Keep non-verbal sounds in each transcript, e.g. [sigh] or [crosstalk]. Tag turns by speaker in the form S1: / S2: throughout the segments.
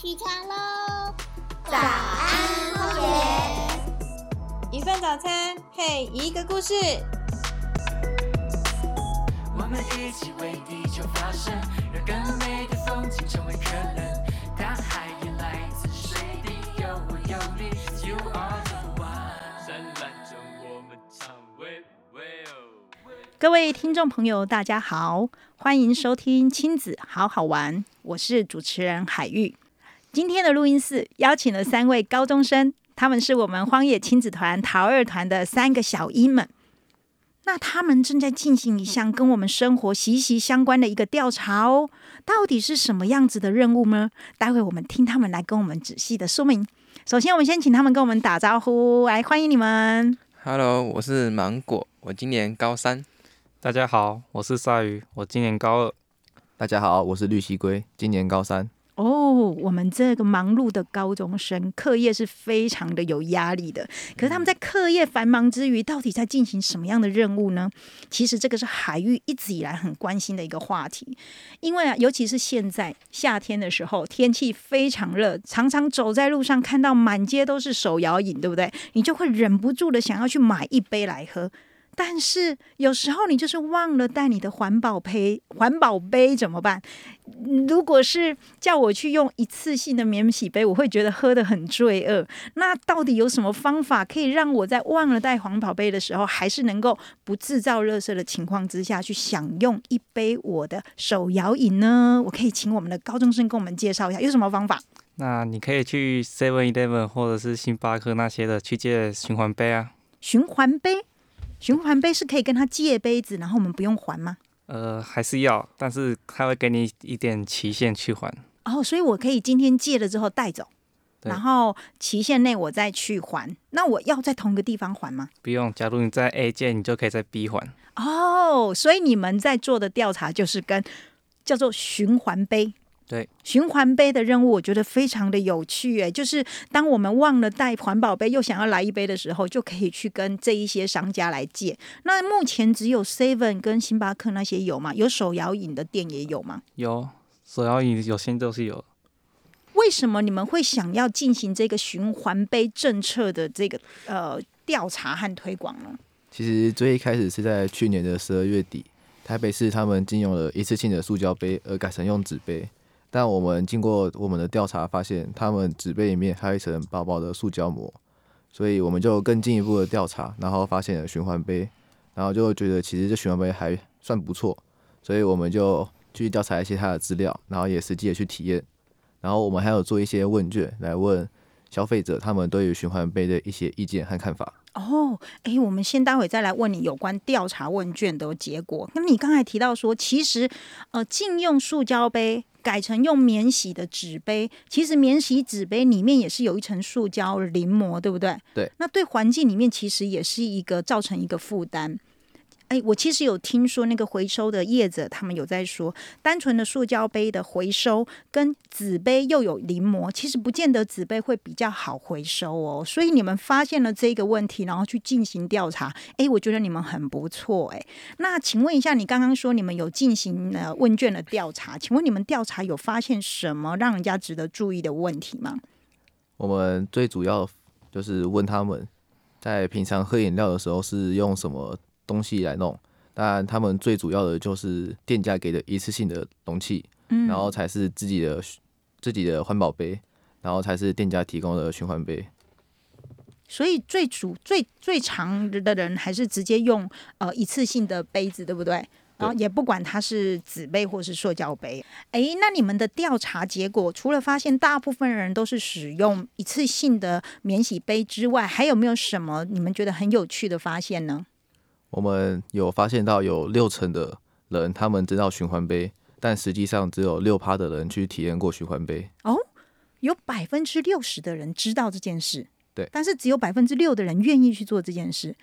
S1: 起床喽！
S2: 早安，荒野。
S3: 一份早餐配一个故事。
S4: 我们一起为地球发声，让更美的风景成为可能。大海也来自水滴，有我有你，You are the one。灿烂着我们唱喂喂哦。
S5: 各位听众朋友，大家好，欢迎收听亲子好好玩，我是主持人海玉。今天的录音室邀请了三位高中生，他们是我们荒野亲子团桃二团的三个小一们。那他们正在进行一项跟我们生活息息相关的一个调查哦，到底是什么样子的任务呢？待会我们听他们来跟我们仔细的说明。首先，我们先请他们跟我们打招呼，来欢迎你们。
S6: Hello，我是芒果，我今年高三。
S7: 大家好，我是鲨鱼，我今年高二。
S8: 大家好，我是绿蜥龟，今年高三。
S5: 哦，我们这个忙碌的高中生，课业是非常的有压力的。可是他们在课业繁忙之余，到底在进行什么样的任务呢？其实这个是海域一直以来很关心的一个话题。因为啊，尤其是现在夏天的时候，天气非常热，常常走在路上看到满街都是手摇饮，对不对？你就会忍不住的想要去买一杯来喝。但是有时候你就是忘了带你的环保杯，环保杯怎么办？如果是叫我去用一次性的免洗杯，我会觉得喝得很罪恶。那到底有什么方法可以让我在忘了带环保杯的时候，还是能够不制造热色的情况之下去享用一杯我的手摇饮呢？我可以请我们的高中生跟我们介绍一下有什么方法？
S7: 那你可以去 Seven Eleven 或者是星巴克那些的去借循环杯啊。
S5: 循环杯，循环杯是可以跟他借杯子，然后我们不用还吗？
S7: 呃，还是要，但是他会给你一点期限去还。
S5: 哦，所以我可以今天借了之后带走，然后期限内我再去还。那我要在同一个地方还吗？
S7: 不用，假如你在 A 借，你就可以在 B 还。
S5: 哦，所以你们在做的调查就是跟叫做循环杯。
S7: 对，
S5: 循环杯的任务我觉得非常的有趣，诶，就是当我们忘了带环保杯，又想要来一杯的时候，就可以去跟这一些商家来借。那目前只有 Seven 跟星巴克那些有吗？有手摇饮的店也有吗？
S7: 有手摇饮，有些都是有。
S5: 为什么你们会想要进行这个循环杯政策的这个呃调查和推广呢？
S8: 其实最一开始是在去年的十二月底，台北市他们禁用了一次性的塑胶杯，而改成用纸杯。但我们经过我们的调查，发现他们纸杯里面还有一层薄薄的塑胶膜，所以我们就更进一步的调查，然后发现了循环杯，然后就觉得其实这循环杯还算不错，所以我们就去调查一些它的资料，然后也实际的去体验，然后我们还有做一些问卷来问消费者他们对于循环杯的一些意见和看法。
S5: 哦，哎，我们先待会再来问你有关调查问卷的结果。那你刚才提到说，其实呃，禁用塑胶杯，改成用免洗的纸杯，其实免洗纸杯里面也是有一层塑胶淋膜，对不对？
S8: 对。
S5: 那对环境里面其实也是一个造成一个负担。哎，我其实有听说那个回收的业者，他们有在说，单纯的塑胶杯的回收跟纸杯又有临摹，其实不见得纸杯会比较好回收哦。所以你们发现了这个问题，然后去进行调查，哎，我觉得你们很不错哎。那请问一下，你刚刚说你们有进行呃问卷的调查，请问你们调查有发现什么让人家值得注意的问题吗？
S8: 我们最主要就是问他们在平常喝饮料的时候是用什么东西来弄。当然，他们最主要的就是店家给的一次性的容器，
S5: 嗯
S8: 然后才是自己的自己的环保杯，然后才是店家提供的循环杯。
S5: 所以最主最最常的人还是直接用呃一次性的杯子，对不对？然后也不管它是纸杯或是塑胶杯。哎，那你们的调查结果除了发现大部分人都是使用一次性的免洗杯之外，还有没有什么你们觉得很有趣的发现呢？
S8: 我们有发现到有六成的人他们知道循环杯，但实际上只有六趴的人去体验过循环杯。
S5: 哦有百分之六十的人知道这件事，
S8: 对
S5: 但是只有百分之六的人愿意去做这件事，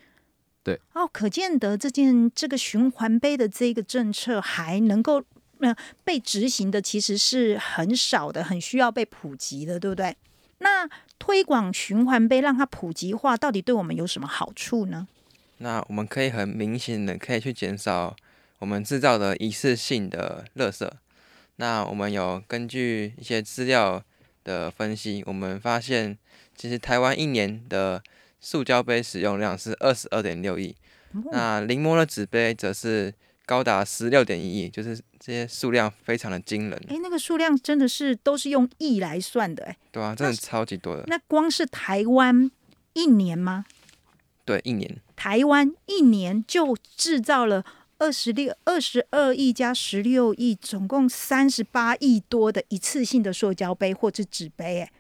S8: 对。
S5: 哦，可见得这件这个循环杯的这个政策还能够呃被执行的，其实是很少的，很需要被普及的，对不对？那推广循环杯，让它普及化，到底对我们有什么好处呢？
S6: 那我们可以很明显的可以去减少我们制造的一次性的垃圾。那我们有根据一些资料的分析，我们发现其实台湾一年的塑胶杯使用量是二十二点六亿，那临摹的纸杯则是高达十六点一亿，就是这些数量非常的惊人，
S5: 哎，那个数量真的是都是用亿来算的，哎，
S6: 对啊，真的超级多的。
S5: 那光是台湾一年吗？
S6: 对，一年。
S5: 台湾一年就制造了二十六、二十二亿加十六亿，总共三十八亿多的一次性的塑胶杯或者纸杯，哎，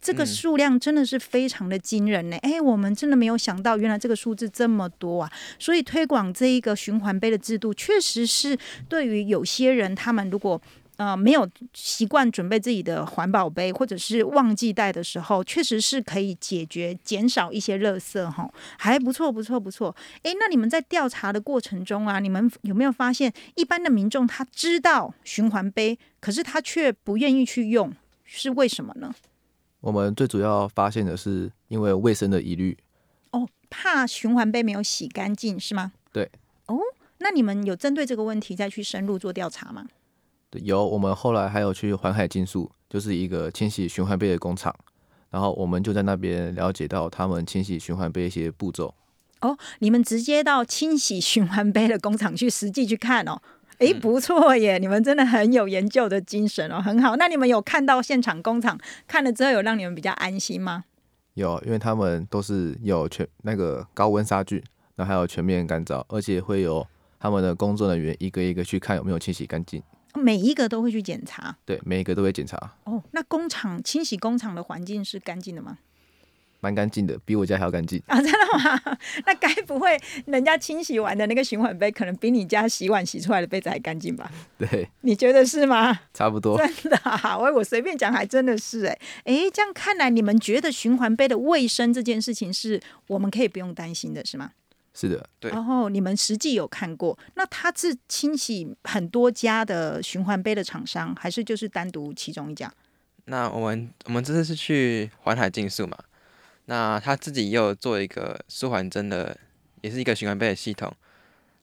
S5: 这个
S6: 嗯
S5: 数量真的是非常的惊人呢。哎、我们真的没有想到，原来这个数字这么多啊！所以推广这一个循环杯的制度，确实是对于有些人，他们如果呃，没有习惯准备自己的环保杯，或者是忘记带的时候，确实是可以解决减少一些垃圾哈，还不错，不错，不错。诶，那你们在调查的过程中啊，你们有没有发现，一般的民众他知道循环杯，可是他却不愿意去用，是为什么呢？
S8: 我们最主要发现的是因为卫生的疑虑，
S5: 哦，怕循环杯没有洗干净是吗？
S8: 对。
S5: 哦，那你们有针对这个问题再去深入做调查吗？
S8: 对有我们后来还有去环海金属，就是一个清洗循环杯的工厂，然后我们就在那边了解到他们清洗循环杯一些步骤。
S5: 哦，你们直接到清洗循环杯的工厂去实际去看哦。哎，不错耶！你们真的很有研究的精神哦，很好。那你们有看到现场工厂看了之后，有让你们比较安心吗？
S8: 有，因为他们都是有全那个高温杀菌，然后还有全面干燥，而且会有他们的工作人员一个一个去看有没有清洗干净。
S5: 每一个都会去检查
S8: 对，每一个都会检查，
S5: 哦。那工厂清洗工厂的环境是干净的吗？
S8: 蛮干净的，比我家还要干净。
S5: 啊，真的吗？[laughs] 那该不会人家清洗完的那个循环杯，可能比你家洗碗洗出来的杯子还干净吧？[laughs]
S8: 对，
S5: 你觉得是吗？
S8: 差不多。
S5: 真的、啊，我我随便讲，还真的是哎哎，这样看来，你们觉得循环杯的卫生这件事情是我们可以不用担心的，是吗？
S8: 是的，
S6: 对
S5: 然后你们实际有看过，那它是清洗很多家的循环杯的厂商，还是就是单独其中一家？
S6: 那我们我们这次是去环海竞速嘛，那他自己也有做一个舒缓针的，也是一个循环杯的系统。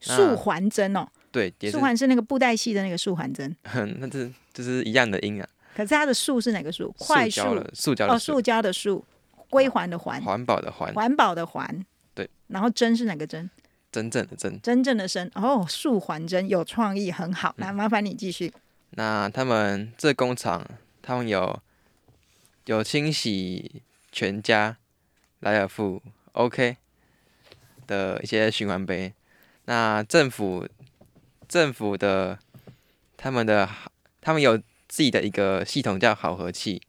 S6: 那
S5: 束环针哦，
S6: 对，也是
S5: 束，环是那个布袋戏的那个束环针，[laughs]
S6: 那这就是一样的音啊。
S5: 可是它的束是哪个束？快速
S6: 塑胶的塑胶
S5: 哦，
S6: 的
S5: 塑胶的束，归还的还，
S6: 环保的环，
S5: 环保的环。
S6: 对，
S5: 然后针是哪个针？
S6: 真正的针。
S5: 真正的针哦，束环针有创意，很
S6: 嗯
S5: 好。来，麻烦你继续。
S6: 那他们这工厂，他们有有清洗全家、莱尔富、OK 的一些循环杯。那政府政府的他们的他们有自己的一个系统叫好和器，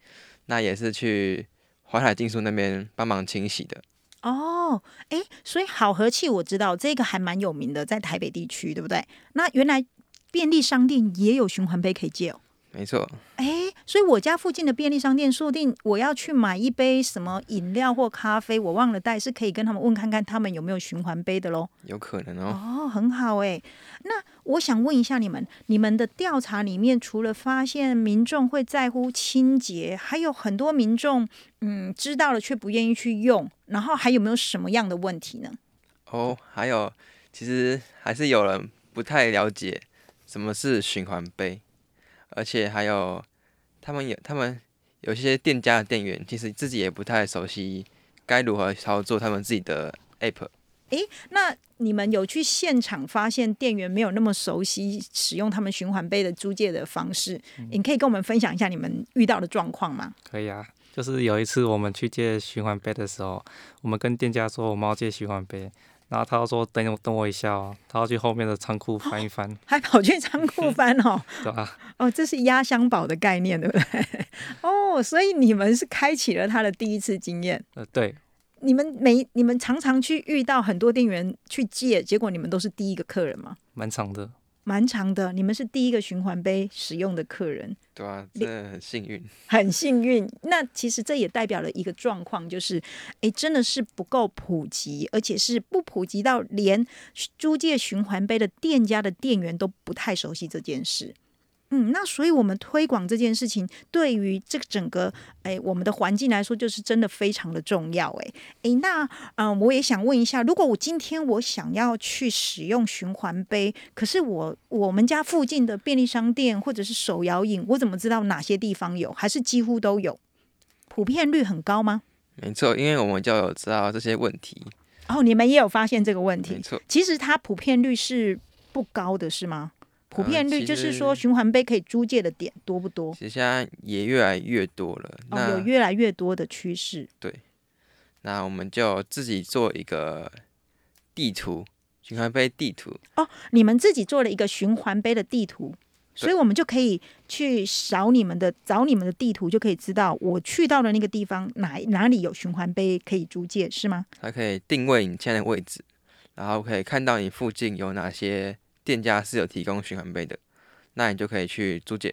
S6: 那也是去淮海竞速那边帮忙清洗的。
S5: 哦，诶，所以好和气我知道这个还蛮有名的，在台北地区，对不对？那原来便利商店也有循环杯可以借哦。
S6: 没错，
S5: 诶，所以我家附近的便利商店，说不定我要去买一杯什么饮料或咖啡，我忘了带，是可以跟他们问看看他们有没有循环杯的喽。
S6: 有可能哦。
S5: 哦，很好诶。那我想问一下你们，你们的调查里面，除了发现民众会在乎清洁，还有很多民众嗯知道了却不愿意去用，然后还有没有什么样的问题呢？
S6: 哦，还有，其实还是有人不太了解什么是循环杯，而且还有他们有他们有些店家的店员，其实自己也不太熟悉该如何操作他们自己的 app。
S5: 诶那你们有去现场发现店员没有那么熟悉使用他们循环杯的租借的方式？你可以跟我们分享一下你们遇到的状况吗？
S7: 可以啊。就是有一次我们去借循环杯的时候，我们跟店家说我们要借循环杯，然后他就说等我等我一下哦，他要去后面的仓库翻一翻，
S5: 还跑去仓库 [laughs] 翻哦？[laughs]
S7: 对吧？
S5: 哦，这是压箱宝的概念，对不对？[laughs] 哦，所以你们是开启了他的第一次经验。
S7: 呃，对，
S5: 你们每你们常常去遇到很多店员去借，结果你们都是第一个客人吗？
S7: 蛮长的。
S5: 蛮长的，你们是第一个循环杯使用的客人，
S6: 对啊，真的很幸运。
S5: 很幸运。那其实这也代表了一个状况，就是诶，真的是不够普及，而且是不普及到连租借循环杯的店家的店员都不太熟悉这件事。嗯，那所以我们推广这件事情，对于这个整个诶我们的环境来说，就是真的非常的重要。诶诶，那嗯、呃我也想问一下，如果我今天我想要去使用循环杯，可是我我们家附近的便利商店或者是手摇饮，我怎么知道哪些地方有，还是几乎都有？普遍率很高吗？
S6: 没错，因为我们就有知道这些问题，
S5: 哦，你们也有发现这个问题
S6: 没。错，
S5: 其实它普遍率是不高的，是吗？普遍率就是说循环杯可以租借的点多不多？
S6: 其实现在也越来越多了。
S5: 哦，
S6: 那
S5: 有越来越多的趋势。
S6: 对那我们就自己做一个地图，循环杯地图。
S5: 哦，你们自己做了一个循环杯的地图，所以我们就可以去扫你们的找你们的地图，就可以知道我去到的那个地方哪哪里有循环杯可以租借，是吗？
S6: 它可以定位你现在的位置，然后可以看到你附近有哪些店家是有提供循环杯的，那你就可以去租借。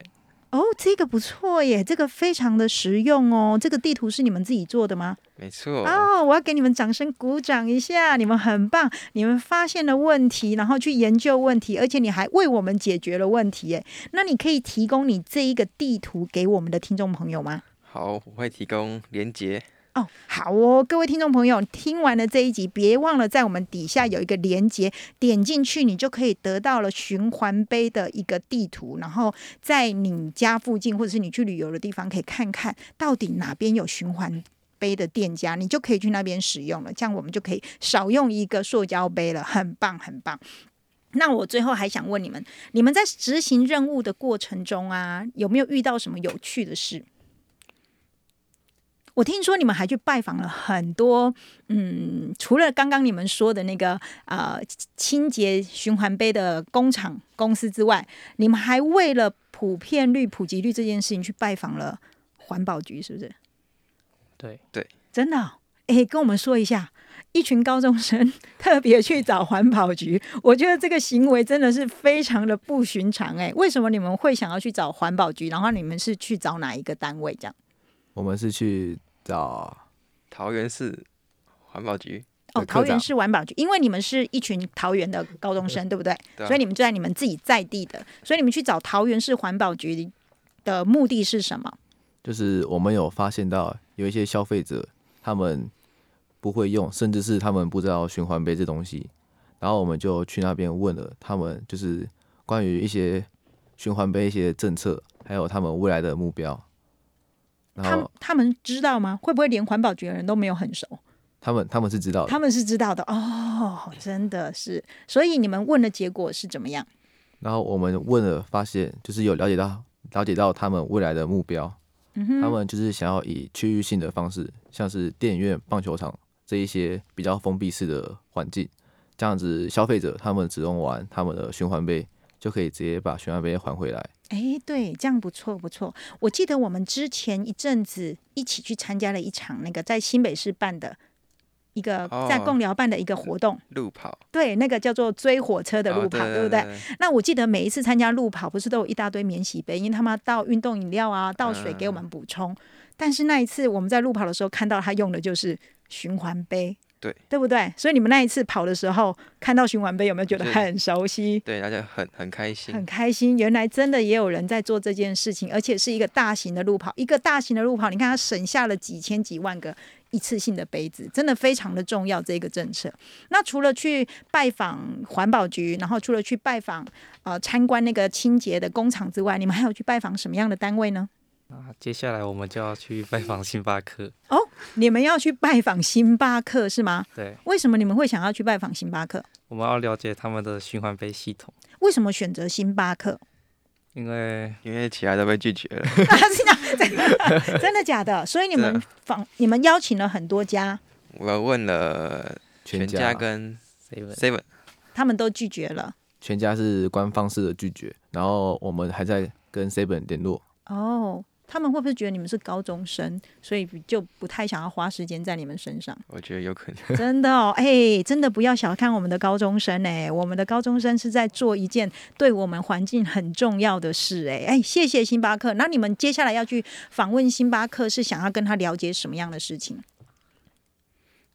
S5: 哦，这个不错耶，这个非常的实用哦。这个地图是你们自己做的吗？
S6: 没错，
S5: 哦，我要给你们掌声鼓掌一下，你们很棒，你们发现了问题，然后去研究问题，而且你还为我们解决了问题，耶。那你可以提供你这一个地图给我们的听众朋友吗？
S6: 好，我会提供连接。
S5: 哦，好哦，各位听众朋友，听完了这一集，别忘了在我们底下有一个连接，点进去你就可以得到了循环杯的一个地图，然后在你家附近或者是你去旅游的地方，可以看看到底哪边有循环。杯的店家，你就可以去那边使用了，这样我们就可以少用一个塑胶杯了，很棒，很棒。那我最后还想问你们，你们在执行任务的过程中啊，有没有遇到什么有趣的事？我听说你们还去拜访了很多，嗯，除了刚刚你们说的那个呃清洁循环杯的工厂公司之外，你们还为了普遍率、普及率这件事情去拜访了环保局，是不是？
S7: 对对，
S5: 真的哦、诶，跟我们说一下，一群高中生特别去找环保局，[laughs] 我觉得这个行为真的是非常的不寻常。诶，为什么你们会想要去找环保局？然后你们是去找哪一个单位？这样？
S8: 我们是去找
S6: 桃园市环保局，
S5: 哦，桃园市环保局，因为你们是一群桃园的高中生，对不对？
S6: 对啊
S5: 所以你们就在你们自己在地的，所以你们去找桃园市环保局的目的是什么？
S8: 就是我们有发现到有一些消费者他们不会用，甚至是他们不知道循环杯这东西，然后我们就去那边问了他们，就是关于一些循环杯一些政策，还有他们未来的目标。然
S5: 他们他们知道吗？会不会连环保局的人都没有很熟？
S8: 他们他们是知道的，
S5: 他们是知道的哦，真的是。所以你们问的结果是怎么样？
S8: 然后我们问了，发现就是有了解到了解到他们未来的目标，
S5: 嗯哼，
S8: 他们就是想要以区域性的方式，像是电影院、棒球场这一些比较封闭式的环境，这样子消费者他们只用完他们的循环杯，就可以直接把循环杯还回来。
S5: 哎，对，这样不错不错。我记得我们之前一阵子一起去参加了一场那个在新北市办的一个在
S6: 哦
S5: 共寮办的一个活动，
S6: 路跑
S5: 对，那个叫做追火车的路
S6: 哦
S5: 跑，对不对？
S6: 对？
S5: 那我记得每一次参加路跑，不是都有一大堆免洗杯，因为他们要倒运动饮料啊，倒水给我们补充。但是那一次我们在路跑的时候看到他用的就是循环杯，
S6: 对
S5: 对不对？所以你们那一次跑的时候看到循环杯，有没有觉得很熟悉？
S6: 对，大家很很开心
S5: 很。开心，原来真的也有人在做这件事情，而且是一个大型的路跑，一个大型的路跑，你看它省下了几千几万个一次性的杯子，真的非常的重要这个政策。那除了去拜访环保局，然后除了去拜访呃参观那个清洁的工厂之外，你们还有去拜访什么样的单位呢？
S7: 那接下来我们就要去拜访星巴克哦。
S5: 你们要去拜访星巴克是吗？
S7: 对，
S5: 为什么你们会想要去拜访星巴克？
S7: 我们要了解他们的循环杯系统，
S5: 为什么选择星巴克？
S7: 因为
S6: 因为其他都被拒绝了，[laughs]
S5: 真的真的假的？所以你们访你们邀请了很多家，
S6: 我问了全
S8: 家
S6: 家跟
S7: seven
S6: Seven，
S5: 他们都拒绝了。
S8: 全家是官方式的拒绝，然后我们还在跟 Seven 联络。
S5: 哦，他们会不会觉得你们是高中生，所以就不太想要花时间在你们身上？
S6: 我觉得有可能。[laughs]
S5: 真的哦，哎，真的不要小看我们的高中生哎，我们的高中生是在做一件对我们环境很重要的事哎哎，谢谢星巴克。那你们接下来要去访问星巴克，是想要跟他了解什么样的事情？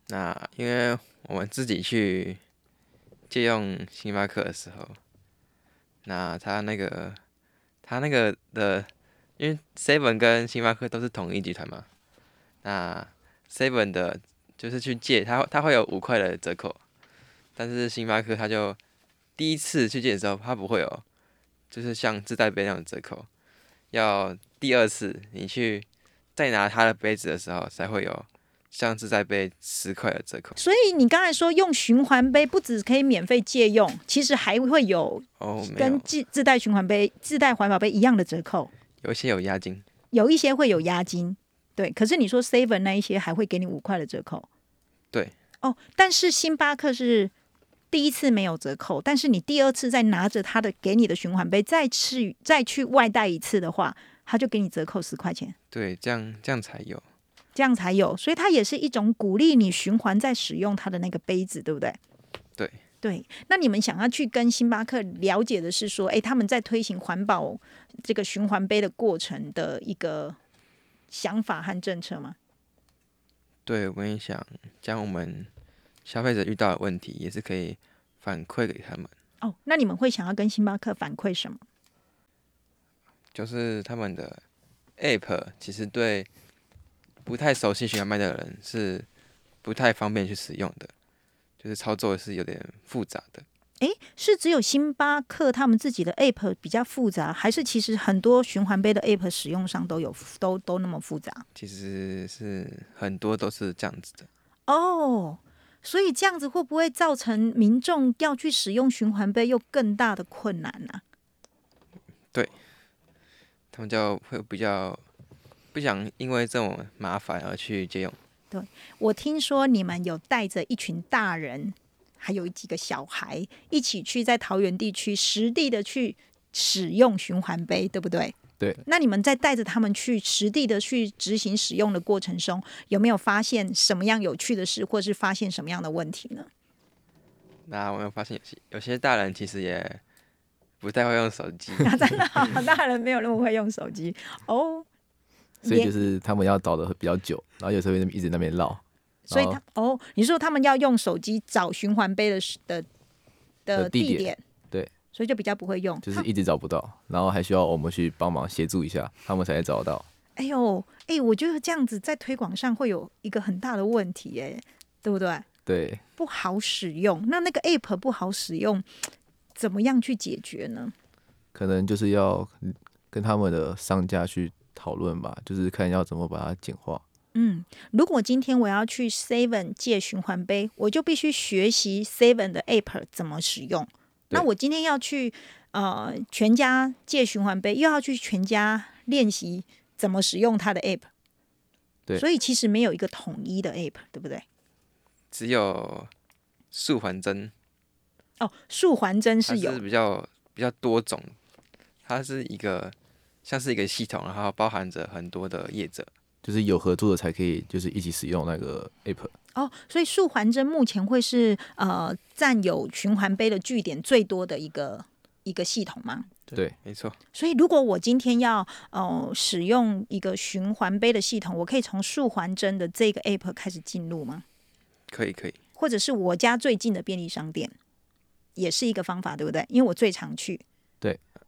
S6: 那因为我们自己去借用星巴克的时候，那他那个他那个的，因为 Seven 跟星巴克都是同一集团嘛，那 Seven 的就是去借，它，它会有五块的折扣，但是星巴克它就第一次去借的时候，它不会有，就是像自带杯那种折扣，要第二次你去再拿他的杯子的时候，才会有像是在杯十块的折扣。
S5: 所以你刚才说用循环杯，不只可以免费借用，其实还会有
S6: 哦，
S5: 跟，自自带循环杯、自带环保杯一样的折扣，
S6: 有一些有押金，
S5: 有一些会有押金，对。可是你说 Seven 那一些还会给你五块的折扣，
S6: 对。
S5: 哦，但是星巴克是第一次没有折扣，但是你第二次再拿着他的给你的循环杯再去再去外带一次的话，他就给你折扣十块钱。
S6: 对，这样这样才有。
S5: 这样才有，所以它也是一种鼓励你循环再使用它的那个杯子，对不对？
S6: 对
S5: 对。那你们想要去跟星巴克了解的是说，哎，他们在推行环保这个循环杯的过程的一个想法和政策吗？
S6: 对，我也想将我们消费者遇到的问题，也是可以反馈给他们，
S5: 哦，那你们会想要跟星巴克反馈什么？
S6: 就是他们的 App 其实对不太熟悉循环麦的人是不太方便去使用的，就是操作是有点复杂的。
S5: 诶，是只有星巴克他们自己的 App 比较复杂，还是其实很多循环杯的 App 使用上都有都都那么复杂？
S6: 其实是很多都是这样子的。
S5: 哦，所以这样子会不会造成民众要去使用循环杯又更大的困难呢、对
S6: 他们就会比较不想因为这种麻烦而去借用。
S5: 我听说你们有带着一群大人，还有几个小孩一起去在桃园地区实地的去使用循环杯，对不对？
S8: 对。
S5: 那你们在带着他们去实地的去执行使用的过程中，有没有发现什么样有趣的事，或是发现什么样的问题呢？
S6: 那我有发现有些有些大人其实也不太会用手机，[laughs]
S5: 那真的好大人没有那么会用手机哦。
S8: 所以就是他们要找的比较久，然后有时候会一直那边绕，
S5: 所以他哦，你说他们要用手机找循环杯的的的
S8: 的地点对，
S5: 所以就比较不会用。
S8: 就是一直找不到，然后还需要我们去帮忙协助一下，他们才会找得到。
S5: 哎呦，哎，我觉得这样子在推广上会有一个很大的问题，哎，对不对？
S8: 对，
S5: 不好使用，那那个 app 不好使用，怎么样去解决呢？
S8: 可能就是要跟他们的商家去讨论吧，就是看要怎么把它简化。
S5: 嗯，如果今天我要去 Seven 借循环杯，我就必须学习 Seven 的 app 怎么使用。那我今天要去呃全家借循环杯，又要去全家练习怎么使用它的 app。
S8: 对
S5: 所以其实没有一个统一的 app，对不对？
S6: 只有速环针，
S5: 哦，数环针是有
S6: 是比较比较多种，它是一个像是一个系统，然后包含着很多的业者。
S8: 就是有合作的才可以，就是一起使用那个 app。
S5: 哦，所以数环针目前会是呃占有循环杯的据点最多的一个一个系统吗？
S8: 对，
S6: 没错，
S5: 所以如果我今天要呃使用一个循环杯的系统，我可以从数环针的这个 app 开始进入吗？
S6: 可以可以。
S5: 或者是我家最近的便利商店，也是一个方法，对不对？因为我最常去。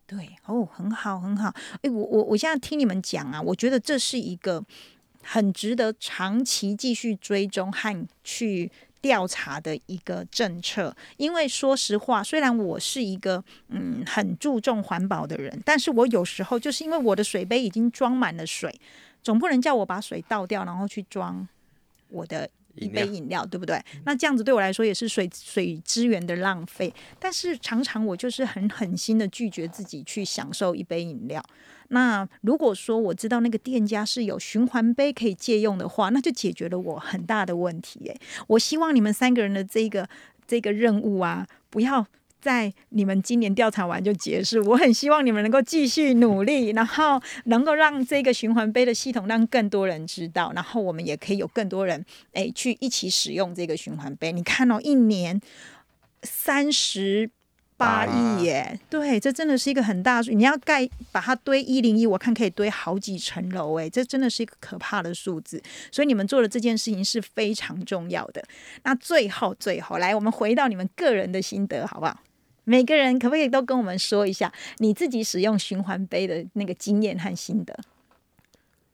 S8: 对，
S5: 哦，很好很好。诶，我我我现在听你们讲啊，我觉得这是一个很值得长期继续追踪和去调查的一个政策。因为说实话，虽然我是一个嗯很注重环保的人，但是我有时候就是因为我的水杯已经装满了水，总不能叫我把水倒掉，然后去装我的一杯饮料，对不对？那这样子对我来说也是水水资源的浪费。但是常常我就是很狠心的拒绝自己去享受一杯饮料。那如果说我知道那个店家是有循环杯可以借用的话，那就解决了我很大的问题。诶，我希望你们三个人的这个这个任务啊，不要。在你们今年调查完就结束，我很希望你们能够继续努力，然后能够让这个循环杯的系统让更多人知道，然后我们也可以有更多人哎去一起使用这个循环杯。你看哦，一年三十八亿耶，对，这真的是一个很大的数。你要盖把它堆一零一，我看可以堆好几层楼，哎，这真的是一个可怕的数字。所以你们做的这件事情是非常重要的。那最后最后，来我们回到你们个人的心得，好不好？每个人可不可以都跟我们说一下你自己使用循环杯的那个经验和心得？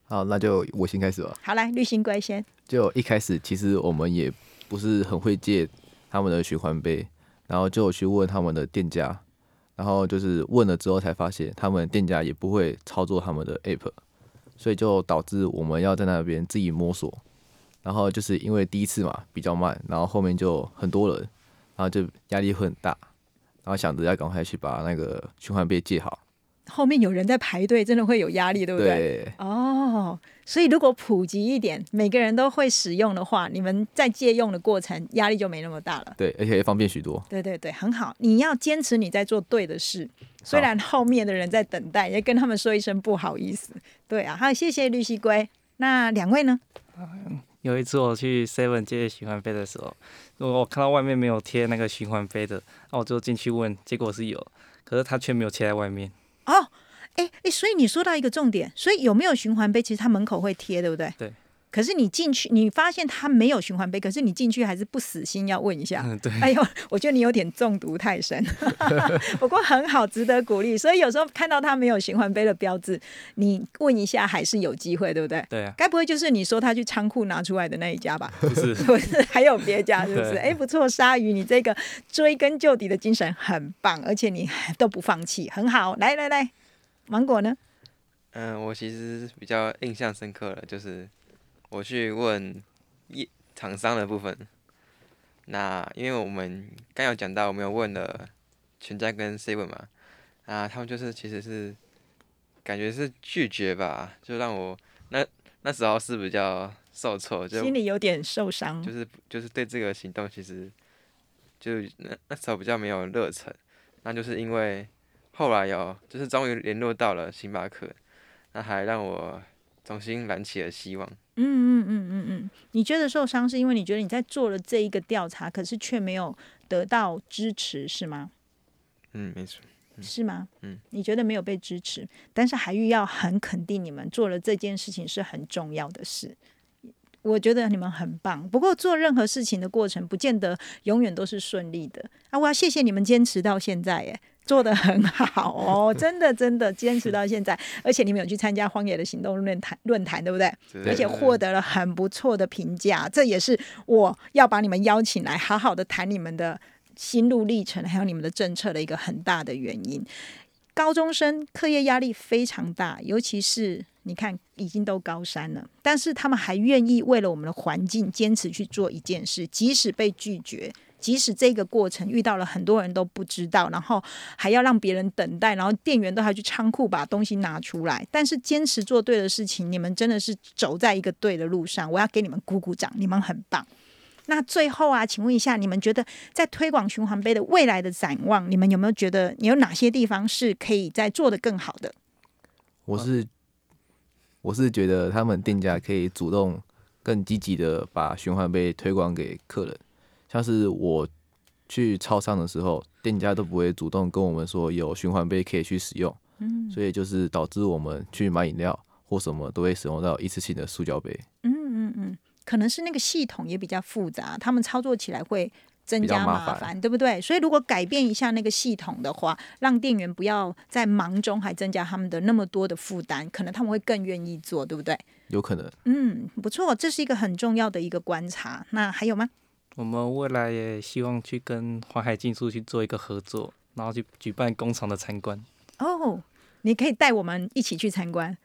S8: 好，那就我先开始吧。
S5: 好，来，绿心龟先。
S8: 就一开始其实我们也不是很会借他们的循环杯，然后就去问他们的店家，然后就是问了之后才发现，他们店家也不会操作他们的 app，所以就导致我们要在那边自己摸索。然后就是因为第一次嘛比较慢，然后后面就很多人，然后就压力会很大，然后想着要赶快去把那个循环杯借好。
S5: 后面有人在排队，真的会有压力，对不对？
S8: 对，
S5: 哦，所以如果普及一点，每个人都会使用的话，你们在借用的过程压力就没那么大了。
S8: 对，而且也方便许多。
S5: 对对对，很好。你要坚持你在做对的事，虽然后面的人在等待，也跟他们说一声不好意思。对啊，好，谢谢绿西龟。那两位呢？
S7: 有一次我去 Seven 借循环杯的时候，我看到外面没有贴那个循环杯的，那我就进去问，结果是有，可是他却没有贴在外面。
S5: 哦，哎哎，所以你说到一个重点，所以有没有循环杯，其实他门口会贴，对不对？
S7: 对。
S5: 可是你进去，你发现它没有循环杯，可是你进去还是不死心要问一下。
S7: 嗯，对。
S5: 哎呦，我觉得你有点中毒太深，[laughs] 不过很好，值得鼓励。所以有时候看到它没有循环杯的标志，你问一下还是有机会，对不对？
S7: 对啊。
S5: 该不会就是你说他去仓库拿出来的那一家吧？
S7: 不是，[laughs]
S5: 不是，还有别家，是不是？哎，不错，鲨鱼，你这个追根究底的精神很棒，而且你都不放弃，很好。来来来。芒果呢？
S6: 嗯，我其实比较印象深刻的，就是我去问业厂商的部分。那因为我们刚有讲到，我们有问了全家跟 seven 嘛，啊，他们就是其实是感觉是拒绝吧，就让我那那时候是比较受挫，就
S5: 心里有点受伤，
S6: 就是就是对这个行动其实就那那时候比较没有热忱，那就是因为。后来有，就是终于联络到了星巴克，那还让我重新燃起了希望。
S5: 嗯嗯嗯嗯嗯，你觉得受伤是因为你觉得你在做了这一个调查，可是却没有得到支持，是吗？
S6: 嗯，没错。
S5: 是吗？
S6: 嗯，
S5: 你觉得没有被支持，但是海玉要很肯定你们做了这件事情是很重要的事。我觉得你们很棒，不过做任何事情的过程不见得永远都是顺利的啊！我要谢谢你们坚持到现在，耶。做的很好哦，[laughs] 真的真的坚持到现在，而且你们有去参加荒野的行动论坛论坛，对不对？而且获得了很不错的评价，这也是我要把你们邀请来，好好的谈你们的心路历程，还有你们的政策的一个很大的原因。高中生课业压力非常大，尤其是你看已经都高三了，但是他们还愿意为了我们的环境坚持去做一件事，即使被拒绝。即使这个过程遇到了很多人都不知道，然后还要让别人等待，然后店员都还去仓库把东西拿出来，但是坚持做对的事情，你们真的是走在一个对的路上，我要给你们鼓鼓掌，你们很棒。那最后啊，请问一下，你们觉得在推广循环杯的未来的展望，你们有没有觉得你有哪些地方是可以在做的更好的？
S8: 我是我是觉得他们店家可以主动更积极的把循环杯推广给客人。像是我去超商的时候，店家都不会主动跟我们说有循环杯可以去使用，嗯，所以就是导致我们去买饮料或什么都会使用到一次性的塑胶杯。
S5: 嗯嗯嗯，可能是那个系统也比较复杂，他们操作起来会增加麻烦，对不对？所以如果改变一下那个系统的话，让店员不要在忙中还增加他们的那么多的负担，可能他们会更愿意做，对不对？
S8: 有可能。
S5: 嗯，不错，这是一个很重要的一个观察。那还有吗？
S7: 我们未来也希望去跟淮海竞速去做一个合作，然后去举办工厂的参观。
S5: 哦，你可以带我们一起去参观。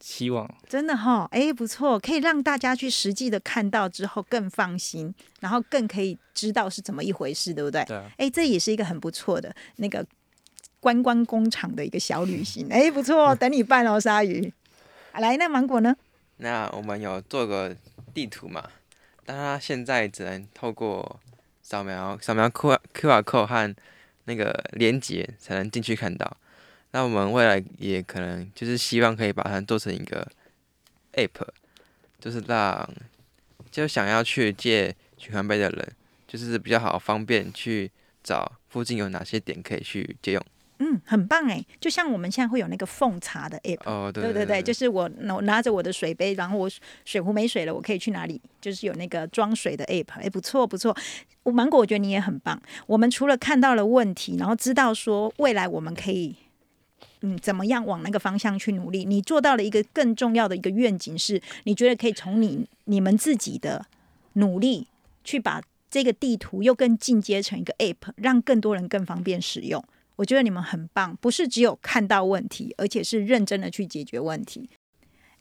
S7: 希望
S5: 真的哈，哎，不错，可以让大家去实际的看到之后更放心，然后更可以知道是怎么一回事，对不对？
S7: 对。
S5: 哎，这也是一个很不错的那个观光工厂的一个小旅行。[laughs] 哎，不错，等你办哦，鲨鱼。来，那芒果呢？
S6: 那我们有做个地图嘛？但他现在只能透过扫描扫描 Q Q R code 和那个连接才能进去看到。那我们未来也可能就是希望可以把它做成一个 App，就是让就想要去借循环杯的人，就是比较好方便去找附近有哪些点可以去借用。
S5: 嗯，很棒哎，就像我们现在会有那个奉茶的 app，
S6: 哦，
S5: 对对
S6: 对，
S5: 就是我拿拿着我的水杯，然后我水壶没水了，我可以去哪里？就是有那个装水的 app，哎，不错不错。我芒果，我觉得你也很棒。我们除了看到了问题，然后知道说未来我们可以嗯怎么样往那个方向去努力，你做到了一个更重要的一个愿景，是你觉得可以从你你们自己的努力去把这个地图又更进阶成一个 app，让更多人更方便使用。我觉得你们很棒，不是只有看到问题，而且是认真的去解决问题。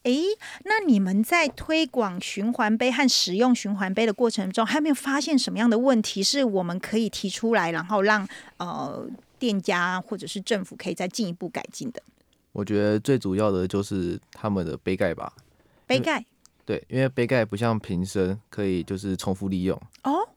S5: 诶，那你们在推广循环杯和使用循环杯的过程中，还有没有发现什么样的问题是我们可以提出来，然后让呃店家或者是政府可以再进一步改进的？
S8: 我觉得最主要的就是他们的杯盖吧。
S5: 杯盖
S8: 对，因为杯盖不像瓶身可以就是重复利用，
S5: 哦，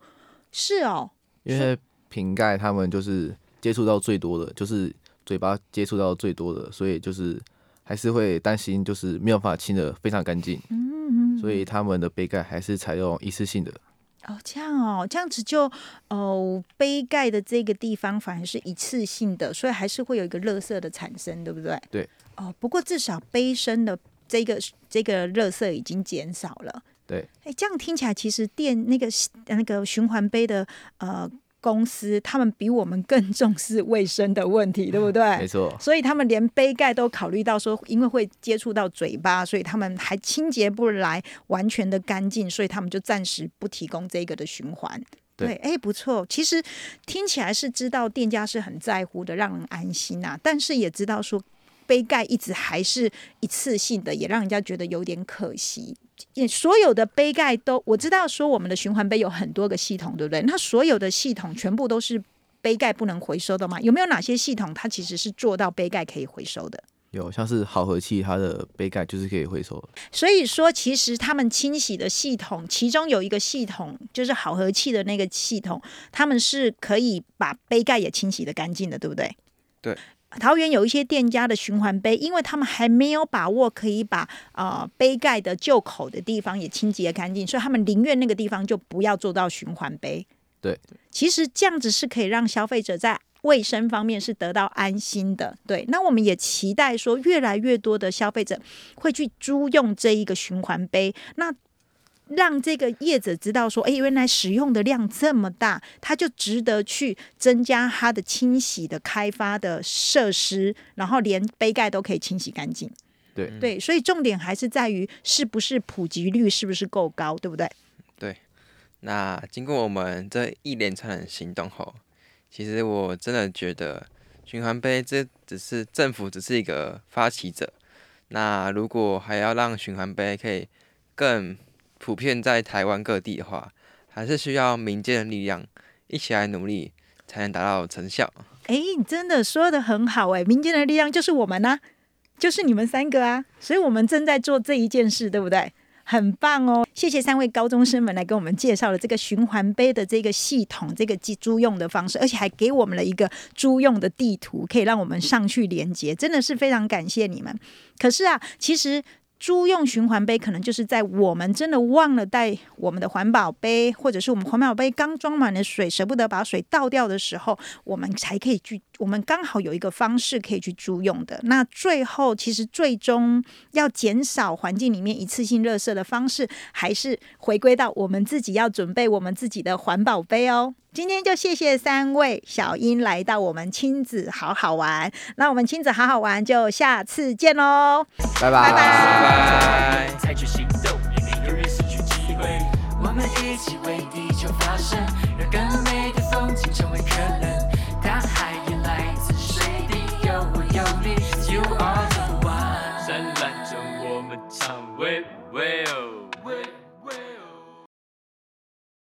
S5: 是哦，
S8: 因为瓶盖他们就是接触到最多的，就是嘴巴接触到最多的，所以就是还是会担心就是没有办法清的非常干净，
S5: 嗯，
S8: 所以他们的杯盖还是采用一次性的。
S5: 哦，这样哦，这样子就哦，杯盖的这个地方反而是一次性的，所以还是会有一个垃圾的产生，对不对？
S8: 对。
S5: 哦，不过至少杯身的这个这个垃圾已经减少了。
S8: 对。
S5: 哎，这样听起来，其实电那个那个循环杯的呃公司，他们比我们更重视卫生的问题，[laughs] 对不对？
S8: 没错，
S5: 所以他们连杯盖都考虑到说，因为会接触到嘴巴，所以他们还清洁不来完全的干净，所以他们就暂时不提供这个的循环。
S8: 对
S5: 哎，不错。其实听起来是知道店家是很在乎的，让人安心呐、但是也知道说杯盖一直还是一次性的，也让人家觉得有点可惜。也所有的杯盖都我知道说我们的循环杯有很多个系统，对不对？那所有的系统全部都是杯盖不能回收的吗？有没有哪些系统它其实是做到杯盖可以回收的？
S8: 有像是好和气，它的杯盖就是可以回收。
S5: 所以说，其实他们清洗的系统，其中有一个系统就是好和气的那个系统，他们是可以把杯盖也清洗的干净的，对不对？
S6: 对。
S5: 桃园有一些店家的循环杯，因为他们还没有把握可以把呃杯盖的旧口的地方也清洁干净，所以他们宁愿那个地方就不要做到循环杯。
S8: 对，
S5: 其实这样子是可以让消费者在卫生方面是得到安心的。对，那我们也期待说，越来越多的消费者会去租用这一个循环杯，那让这个业者知道说，哎，原来使用的量这么大，他就值得去增加它的清洗的开发的设施，然后连杯盖都可以清洗干净。
S8: 对
S5: 对，所以重点还是在于是不是普及率是不是够高，对不对？
S6: 那经过我们这一连串的行动后，其实我真的觉得循环杯这只是政府只是一个发起者。那如果还要让循环杯可以更普遍在台湾各地的话，还是需要民间的力量一起来努力，才能达到成效。
S5: 哎，你真的说的很好哎，民间的力量就是我们呐、就是你们三个啊，所以我们正在做这一件事，对不对？很棒哦！谢谢三位高中生们来跟我们介绍了这个循环杯的这个系统，这个租用的方式，而且还给我们了一个租用的地图，可以让我们上去连接，真的是非常感谢你们。可是啊，其实租用循环杯，可能就是在我们真的忘了带我们的环保杯，或者是我们环保杯刚装满了水，舍不得把水倒掉的时候，我们才可以去，我们刚好有一个方式可以去租用的。那最后，其实最终要减少环境里面一次性垃圾的方式，还是回归到我们自己要准备我们自己的环保杯哦。今天就谢谢三位小英来到我们亲子好好玩，那我们亲子好好玩就下次见喽。
S8: 拜
S5: 拜拜
S6: 拜拜。
S4: 采取行动，永远失去机会。我们一起为地球发声，让更美 Wales.